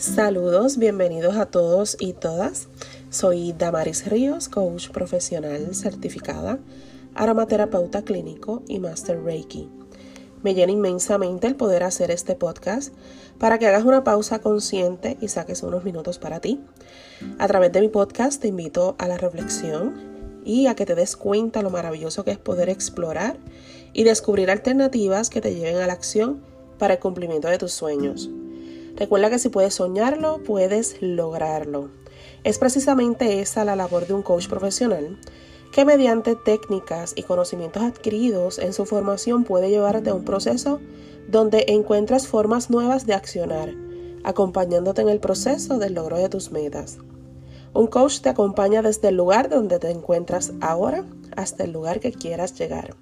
Saludos, bienvenidos a todos y todas. Soy Damaris Ríos, coach profesional certificada, aromaterapeuta clínico y master Reiki. Me llena inmensamente el poder hacer este podcast para que hagas una pausa consciente y saques unos minutos para ti. A través de mi podcast te invito a la reflexión y a que te des cuenta lo maravilloso que es poder explorar y descubrir alternativas que te lleven a la acción para el cumplimiento de tus sueños. Recuerda que si puedes soñarlo, puedes lograrlo. Es precisamente esa la labor de un coach profesional que mediante técnicas y conocimientos adquiridos en su formación puede llevarte a un proceso donde encuentras formas nuevas de accionar, acompañándote en el proceso del logro de tus metas. Un coach te acompaña desde el lugar donde te encuentras ahora hasta el lugar que quieras llegar.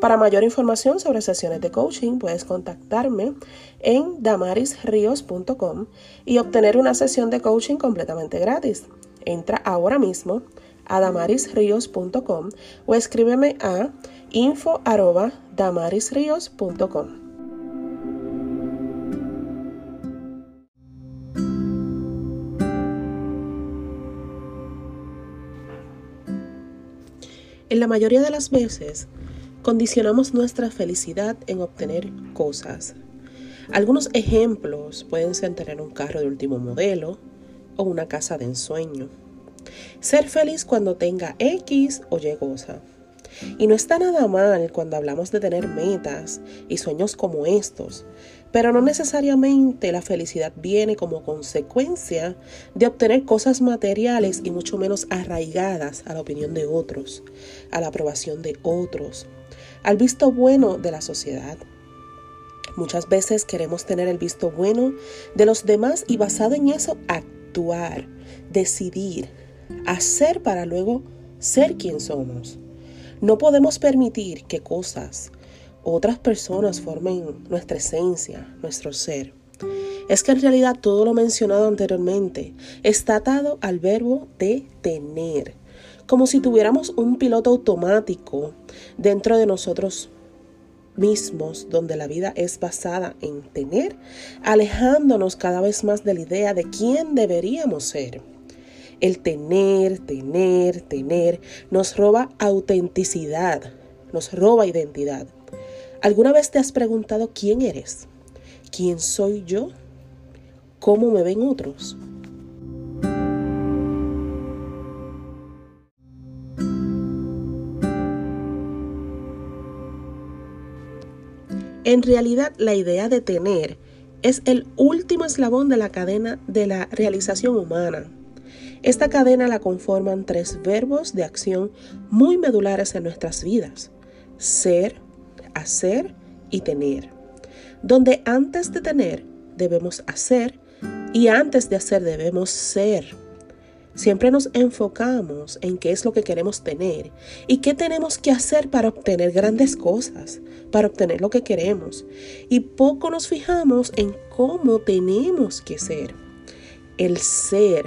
Para mayor información sobre sesiones de coaching puedes contactarme en damarisrios.com y obtener una sesión de coaching completamente gratis. Entra ahora mismo a damarisrios.com o escríbeme a info@damarisrios.com. En la mayoría de las veces, Condicionamos nuestra felicidad en obtener cosas. Algunos ejemplos pueden ser tener un carro de último modelo o una casa de ensueño. Ser feliz cuando tenga X o Y cosa. Y no está nada mal cuando hablamos de tener metas y sueños como estos, pero no necesariamente la felicidad viene como consecuencia de obtener cosas materiales y mucho menos arraigadas a la opinión de otros, a la aprobación de otros al visto bueno de la sociedad. Muchas veces queremos tener el visto bueno de los demás y basado en eso actuar, decidir, hacer para luego ser quien somos. No podemos permitir que cosas otras personas formen nuestra esencia, nuestro ser. Es que en realidad todo lo mencionado anteriormente está atado al verbo de tener como si tuviéramos un piloto automático dentro de nosotros mismos, donde la vida es basada en tener, alejándonos cada vez más de la idea de quién deberíamos ser. El tener, tener, tener nos roba autenticidad, nos roba identidad. ¿Alguna vez te has preguntado quién eres? ¿Quién soy yo? ¿Cómo me ven otros? En realidad, la idea de tener es el último eslabón de la cadena de la realización humana. Esta cadena la conforman tres verbos de acción muy medulares en nuestras vidas. Ser, hacer y tener. Donde antes de tener debemos hacer y antes de hacer debemos ser. Siempre nos enfocamos en qué es lo que queremos tener y qué tenemos que hacer para obtener grandes cosas, para obtener lo que queremos. Y poco nos fijamos en cómo tenemos que ser. El ser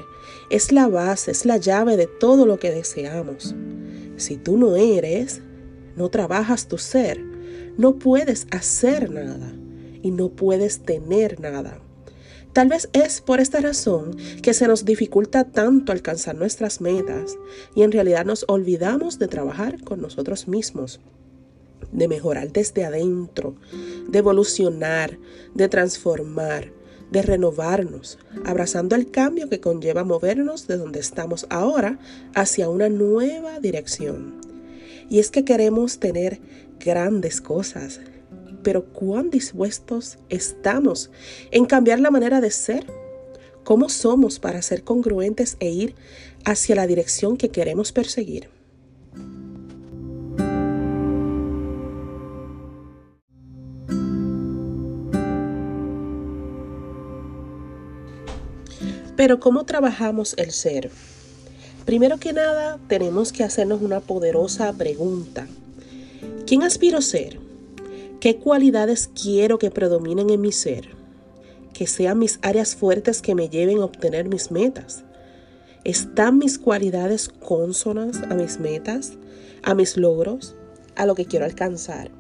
es la base, es la llave de todo lo que deseamos. Si tú no eres, no trabajas tu ser, no puedes hacer nada y no puedes tener nada. Tal vez es por esta razón que se nos dificulta tanto alcanzar nuestras metas y en realidad nos olvidamos de trabajar con nosotros mismos, de mejorar desde adentro, de evolucionar, de transformar, de renovarnos, abrazando el cambio que conlleva movernos de donde estamos ahora hacia una nueva dirección. Y es que queremos tener grandes cosas, pero cuán dispuestos estamos en cambiar la manera de ser. ¿Cómo somos para ser congruentes e ir hacia la dirección que queremos perseguir? Pero ¿cómo trabajamos el ser? Primero que nada, tenemos que hacernos una poderosa pregunta. ¿Quién aspiro ser? ¿Qué cualidades quiero que predominen en mi ser? Que sean mis áreas fuertes que me lleven a obtener mis metas. ¿Están mis cualidades consonas a mis metas, a mis logros, a lo que quiero alcanzar?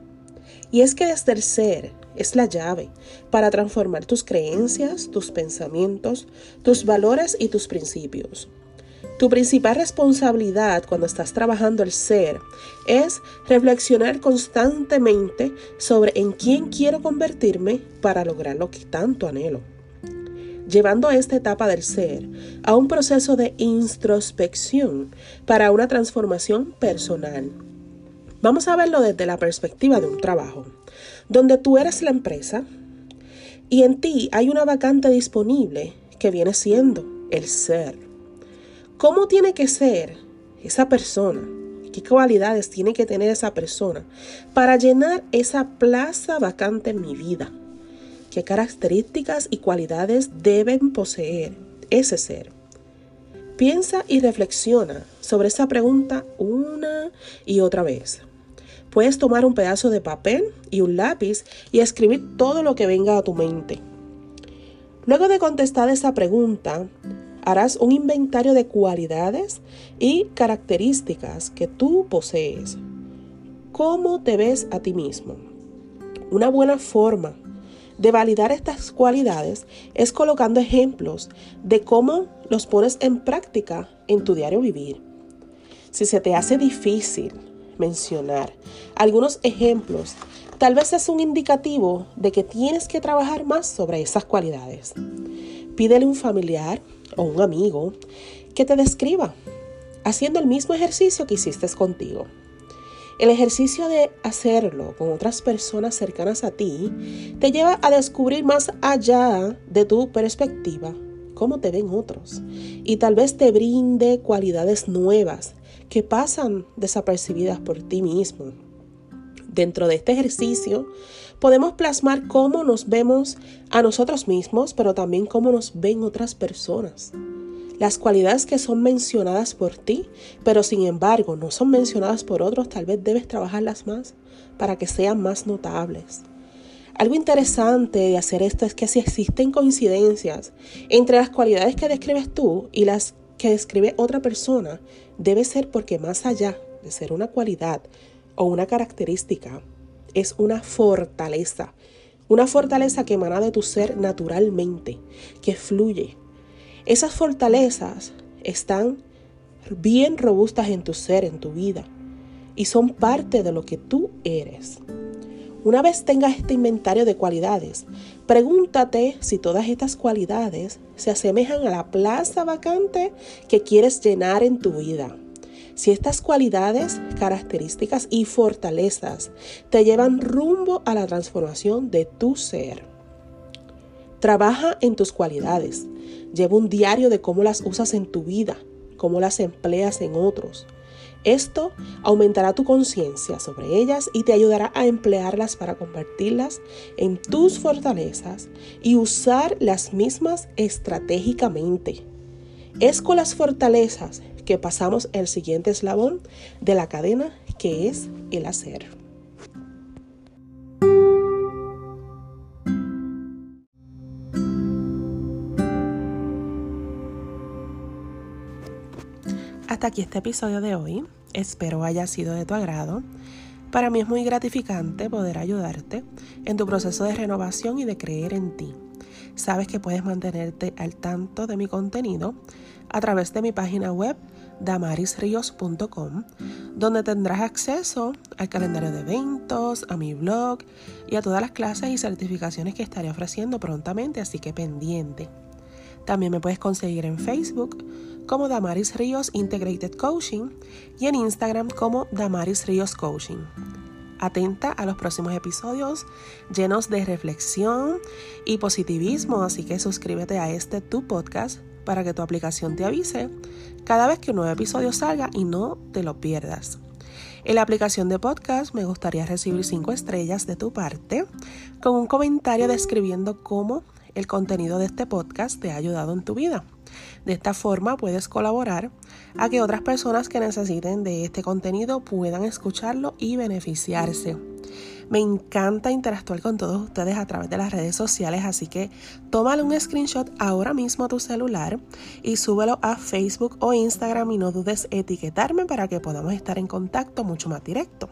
Y es que el ser es la llave para transformar tus creencias, tus pensamientos, tus valores y tus principios. Tu principal responsabilidad cuando estás trabajando el ser es reflexionar constantemente sobre en quién quiero convertirme para lograr lo que tanto anhelo. Llevando esta etapa del ser a un proceso de introspección para una transformación personal. Vamos a verlo desde la perspectiva de un trabajo, donde tú eres la empresa y en ti hay una vacante disponible que viene siendo el ser. ¿Cómo tiene que ser esa persona? ¿Qué cualidades tiene que tener esa persona para llenar esa plaza vacante en mi vida? ¿Qué características y cualidades deben poseer ese ser? Piensa y reflexiona sobre esa pregunta una y otra vez. Puedes tomar un pedazo de papel y un lápiz y escribir todo lo que venga a tu mente. Luego de contestar esa pregunta, harás un inventario de cualidades y características que tú posees. ¿Cómo te ves a ti mismo? Una buena forma de validar estas cualidades es colocando ejemplos de cómo los pones en práctica en tu diario vivir. Si se te hace difícil mencionar algunos ejemplos, tal vez es un indicativo de que tienes que trabajar más sobre esas cualidades. Pídele un familiar o un amigo que te describa, haciendo el mismo ejercicio que hiciste contigo. El ejercicio de hacerlo con otras personas cercanas a ti te lleva a descubrir más allá de tu perspectiva cómo te ven otros y tal vez te brinde cualidades nuevas que pasan desapercibidas por ti mismo. Dentro de este ejercicio podemos plasmar cómo nos vemos a nosotros mismos, pero también cómo nos ven otras personas. Las cualidades que son mencionadas por ti, pero sin embargo no son mencionadas por otros, tal vez debes trabajarlas más para que sean más notables. Algo interesante de hacer esto es que si existen coincidencias entre las cualidades que describes tú y las que describe otra persona, debe ser porque más allá de ser una cualidad o una característica, es una fortaleza. Una fortaleza que emana de tu ser naturalmente, que fluye. Esas fortalezas están bien robustas en tu ser, en tu vida, y son parte de lo que tú eres. Una vez tengas este inventario de cualidades, pregúntate si todas estas cualidades se asemejan a la plaza vacante que quieres llenar en tu vida. Si estas cualidades, características y fortalezas te llevan rumbo a la transformación de tu ser. Trabaja en tus cualidades. Lleva un diario de cómo las usas en tu vida, cómo las empleas en otros. Esto aumentará tu conciencia sobre ellas y te ayudará a emplearlas para convertirlas en tus fortalezas y usar las mismas estratégicamente. Es con las fortalezas que pasamos el siguiente eslabón de la cadena que es el hacer. Hasta aquí este episodio de hoy. Espero haya sido de tu agrado. Para mí es muy gratificante poder ayudarte en tu proceso de renovación y de creer en ti. Sabes que puedes mantenerte al tanto de mi contenido a través de mi página web damarisrios.com, donde tendrás acceso al calendario de eventos, a mi blog y a todas las clases y certificaciones que estaré ofreciendo prontamente, así que pendiente. También me puedes conseguir en Facebook como Damaris Ríos Integrated Coaching y en Instagram como Damaris Ríos Coaching. Atenta a los próximos episodios llenos de reflexión y positivismo, así que suscríbete a este tu podcast para que tu aplicación te avise cada vez que un nuevo episodio salga y no te lo pierdas. En la aplicación de podcast me gustaría recibir 5 estrellas de tu parte con un comentario describiendo cómo el contenido de este podcast te ha ayudado en tu vida. De esta forma puedes colaborar a que otras personas que necesiten de este contenido puedan escucharlo y beneficiarse. Me encanta interactuar con todos ustedes a través de las redes sociales, así que tómale un screenshot ahora mismo a tu celular y súbelo a Facebook o Instagram y no dudes etiquetarme para que podamos estar en contacto mucho más directo.